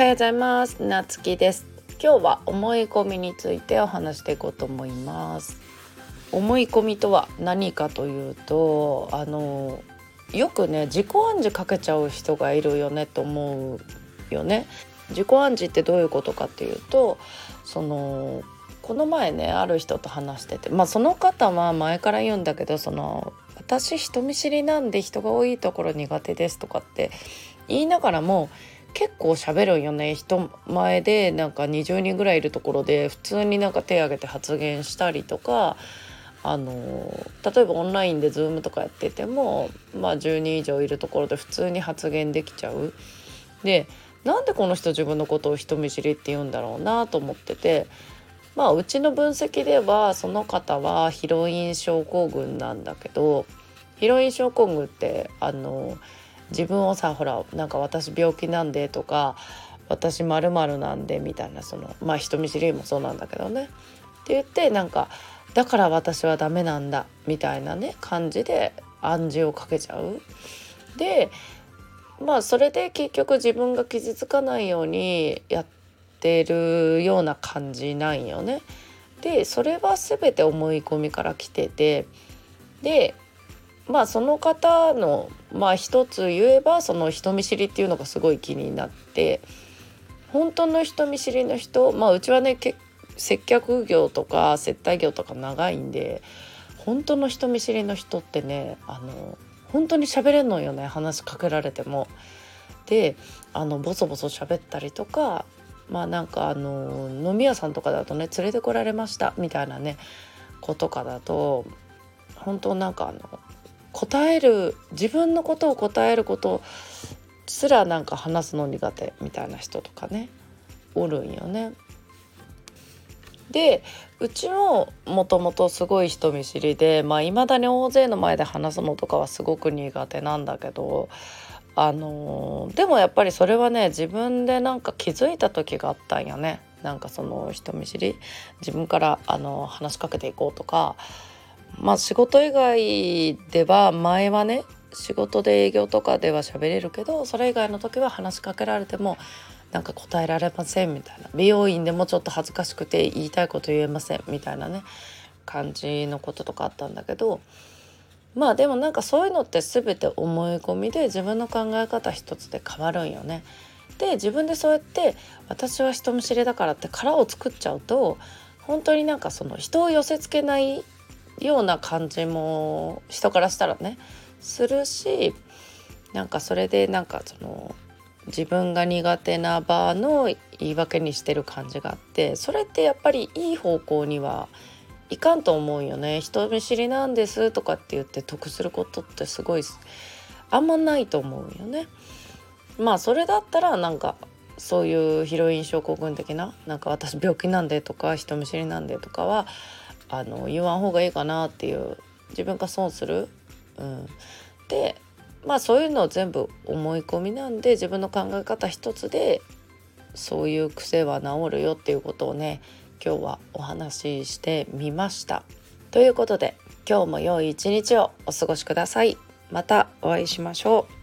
はようございます。なつきです。今日は思い込みについてお話していこうと思います。思い込みとは何かというとあのよくね自己暗示かけちゃう人がいるよねと思うよね。自己暗示ってどういうことかっていうとそのこの前ねある人と話しててまあその方は前から言うんだけどその私人見知りなんで人が多いところ苦手ですとかって言いながらも結構喋るよね人前でなんか20人ぐらいいるところで普通になんか手挙げて発言したりとかあの例えばオンラインで Zoom とかやってても、まあ、10人以上いるところで普通に発言できちゃう。でなんでこの人自分のことを人見知りって言うんだろうなと思っててまあうちの分析ではその方はヒロイン症候群なんだけどヒロイン症候群ってあの自分をさほらなんか私病気なんでとか私まるなんでみたいなそのまあ人見知りもそうなんだけどねって言ってなんかだから私はダメなんだみたいなね感じで暗示をかけちゃう。でまあそれで結局自分が傷つかないようにやってるような感じなんよね。でそれは全て思い込みから来ててでまあその方のまあ一つ言えばその人見知りっていうのがすごい気になって本当の人見知りの人まあうちはね接客業とか接待業とか長いんで本当の人見知りの人ってねあの本当に喋れんのよね話しかけられても。であのボソボソ喋ったりとかまあなんかあの飲み屋さんとかだとね連れてこられましたみたいなね子とかだと本当なんかあの答える自分のことを答えることすらなんか話すの苦手みたいな人とかねおるんよね。でうちももともとすごい人見知りでまあいまだに大勢の前で話すのとかはすごく苦手なんだけどあのー、でもやっぱりそれはね自分でなんか気づいた時があったんよね。なんかその人見知り自分からあの話しかけていこうとかまあ仕事以外では前はね仕事で営業とかでは喋れるけどそれ以外の時は話しかけられてもなんか答えられませんみたいな美容院でもちょっと恥ずかしくて言いたいこと言えませんみたいなね感じのこととかあったんだけどまあでもなんかそういうのって全て思い込みで自分の考え方一つで変わるんよね。で自分でそうやって私は人見知りだからって殻を作っちゃうと本当になんかその人を寄せつけないような感じも人からしたらねするしなんかそれでなんかその自分が苦手な場の言い訳にしてる感じがあってそれってやっぱりいい方向にはいかんと思うよね人見知りなんですとかって言って得することってすごいあんまないと思うよね。まあそれだったらなんかそういうヒロイン症候群的ななんか私病気なんでとか人見知りなんでとかはあの言わん方がいいかなっていう自分が損する。うん、でまあそういうのを全部思い込みなんで自分の考え方一つでそういう癖は治るよっていうことをね今日はお話ししてみました。ということで今日も良い一日をお過ごしください。またお会いしましょう。